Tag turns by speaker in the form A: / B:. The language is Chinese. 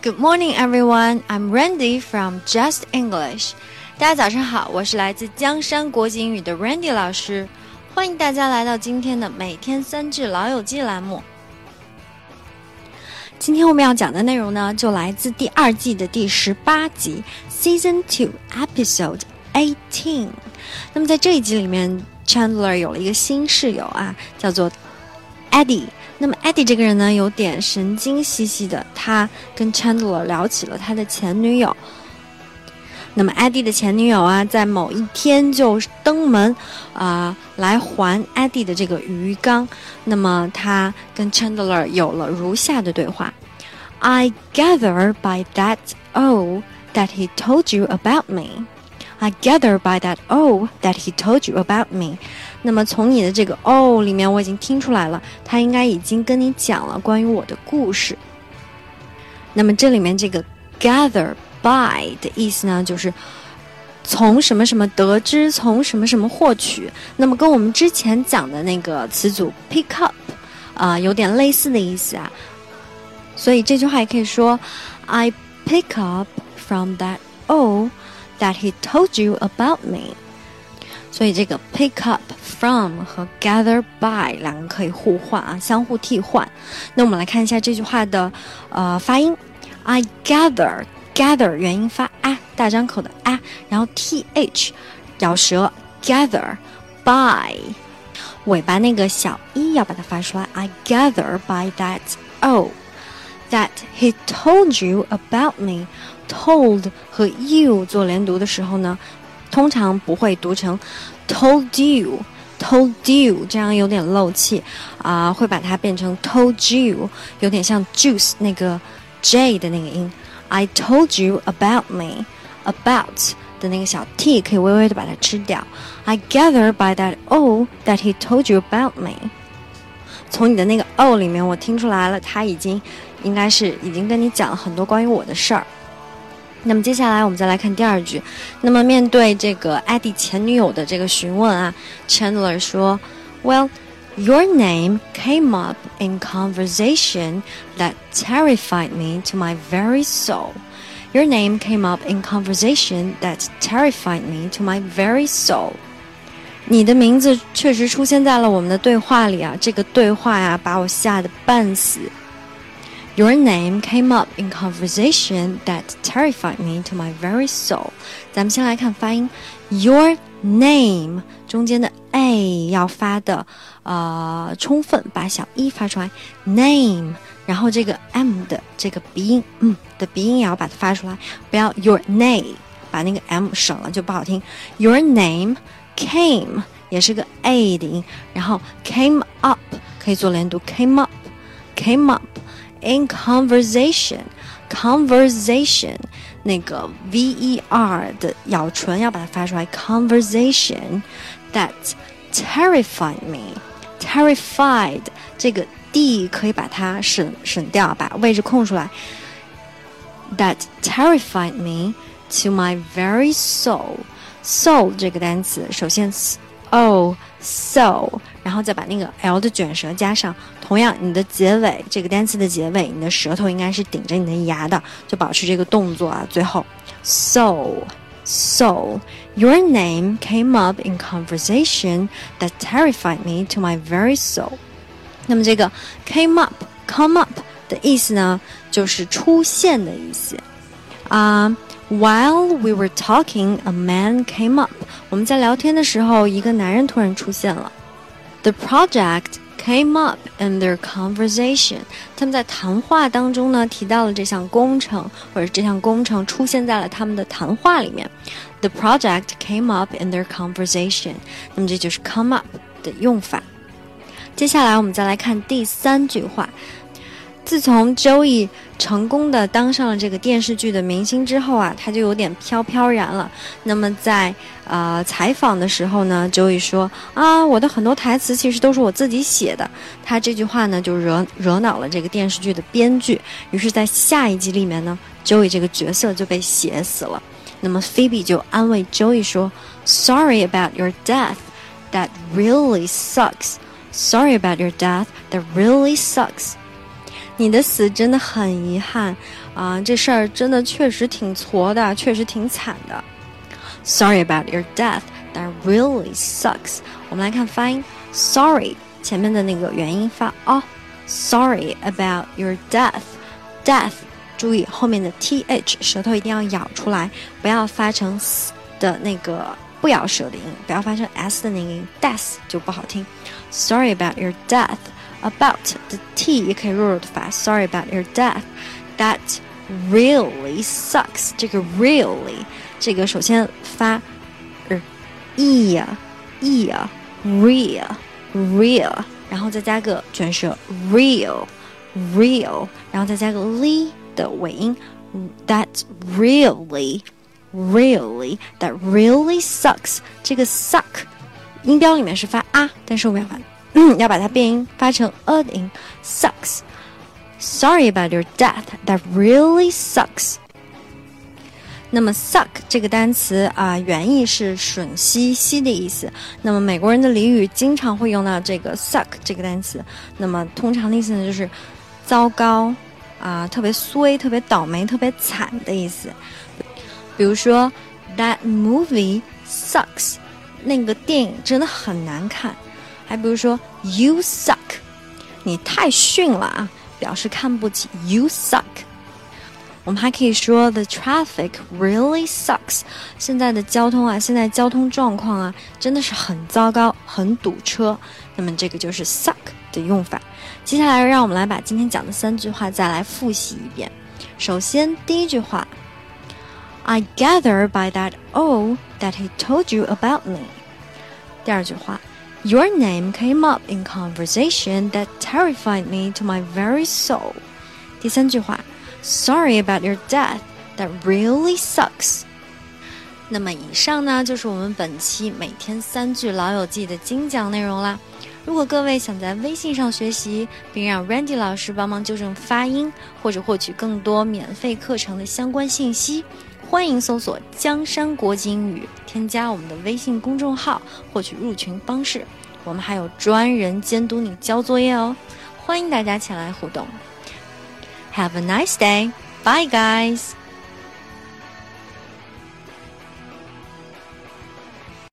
A: Good morning, everyone. I'm Randy from Just English. 大家早上好，我是来自江山国际英语的 Randy 老师，欢迎大家来到今天的每天三句老友记栏目。今天我们要讲的内容呢，就来自第二季的第十八集，Season Two Episode Eighteen。那么在这一集里面，Chandler 有了一个新室友啊，叫做 Eddie。那么 Eddie 这个人呢，有点神经兮兮的。他跟 Chandler 聊起了他的前女友。那么 Eddie 的前女友啊，在某一天就登门啊，来还 Eddie 的这个鱼缸。那么他跟 Chandler 有了如下的对话：I gather by that oh that he told you about me. I gather by that oh that he told you about me. 那么从你的这个 oh 里面，我已经听出来了，他应该已经跟你讲了关于我的故事。那么这里面这个 gather by 的意思呢，就是从什么什么得知，从什么什么获取。那么跟我们之前讲的那个词组 pick up 啊，有点类似的意思啊。所以这句话也可以说，I pick up from that oh that he told you about me。所以这个 pick up from 和 gather by 两个可以互换啊，相互替换。那我们来看一下这句话的呃发音，I gather gather 元音发啊，大张口的啊，然后 th 咬舌 gather by 尾巴那个小一要把它发出来，I gather by that oh that he told you about me。told 和 you 做连读的时候呢？通常不会读成 told you，told you，这样有点漏气啊，会把它变成 told you，有点像 juice 那个 j 的那个音。I told you about me，about 的那个小 t 可以微微的把它吃掉。I gather by that o that he told you about me。从你的那个 o 里面，我听出来了，他已经 应该是已经跟你讲了很多关于我的事儿。那么接下来我们再来看第二句。那么面对这个艾迪前女友的这个询问啊，Chandler 说：“Well, your name came up in conversation that terrified me to my very soul. Your name came up in conversation that terrified me to my very soul.” 你的名字确实出现在了我们的对话里啊，这个对话呀，把我吓得半死。Your name came up in conversation that terrified me to my very soul。咱们先来看发音，Your name 中间的 a 要发的呃充分，把小 e 发出来，name，然后这个 m 的这个鼻音，嗯的鼻音也要把它发出来，不要 your name，把那个 m 省了就不好听。Your name came 也是个 a 的音，然后 came up 可以做连读，came up，came up。 in conversation conversation 那个 v e r 的咬唇要把它发出来，conversation that terrified me terrified 这个 d 可以把它省省掉，把位置空出来。That terrified me to my very soul. Soul 这个单词，首先 o so， 然后再把那个 l 的卷舌加上。同样，你的结尾这个单词的结尾，你的舌头应该是顶着你的牙的，就保持这个动作啊。最后，so so your name came up in conversation that terrified me to my very soul。那么这个 came up come up 的意思呢，就是出现的意思啊。While we were talking, a man came up。我们在聊天的时候，一个男人突然出现了。The project came up in their conversation。他们在谈话当中呢提到了这项工程，或者这项工程出现在了他们的谈话里面。The project came up in their conversation。那么这就是 come up 的用法。接下来我们再来看第三句话。自从 Joey 成功的当上了这个电视剧的明星之后啊，他就有点飘飘然了。那么在呃采访的时候呢，Joey 说啊，我的很多台词其实都是我自己写的。他这句话呢就惹惹恼了这个电视剧的编剧。于是，在下一集里面呢，Joey 这个角色就被写死了。那么 Phoebe 就安慰 Joey 说：“Sorry about your death. That really sucks.” Sorry about your death. That really sucks. 你的死真的很遗憾啊，这事儿真的确实挺挫的，确实挺惨的。Sorry about your death. That really sucks. 我们来看发音，sorry 前面的那个元音发哦。Sorry about your death. Death，注意后面的 th 舌头一定要咬出来，不要发成 s 的那个不咬舌的音，不要发成 s 的那个音，death 就不好听。Sorry about your death. About 的 t 也可以弱弱的发。Sorry about your death. That really sucks. 这个 really 这个首先发 e 呀 e 呀 real real，然后再加个卷舌 real real，然后再加个 li 的尾音，That really really that really sucks。这个 suck 音标里面是发啊，但是我们要把嗯 要把它变音发成 a 的音，sucks。Sorry about your death. That really sucks. 那么 suck 这个单词啊，原意是吮吸、吸的意思。那么美国人的俚语经常会用到这个 suck 这个单词。那么通常的意思呢，就是糟糕啊，特别衰、特别倒霉、特别惨的意思。比如说，That movie sucks，那个电影真的很难看。还比如说，You suck，你太逊了啊，表示看不起。You suck。我们还可以说 the traffic really sucks。现在的交通啊，现在交通状况啊，真的是很糟糕，很堵车。那么这个就是 suck 的用法。接下来，让我们来把今天讲的三句话再来复习一遍。首先，第一句话，I gather by that oh that he told you about me。第二句话，Your name came up in conversation that terrified me to my very soul。第三句话。Sorry about your death. That really sucks. 那么以上呢，就是我们本期每天三句《老友记》的精讲内容啦。如果各位想在微信上学习，并让 Randy 老师帮忙纠正发音，或者获取更多免费课程的相关信息，欢迎搜索“江山国际英语”，添加我们的微信公众号，获取入群方式。我们还有专人监督你交作业哦，欢迎大家前来互动。Have a nice day. Bye, guys.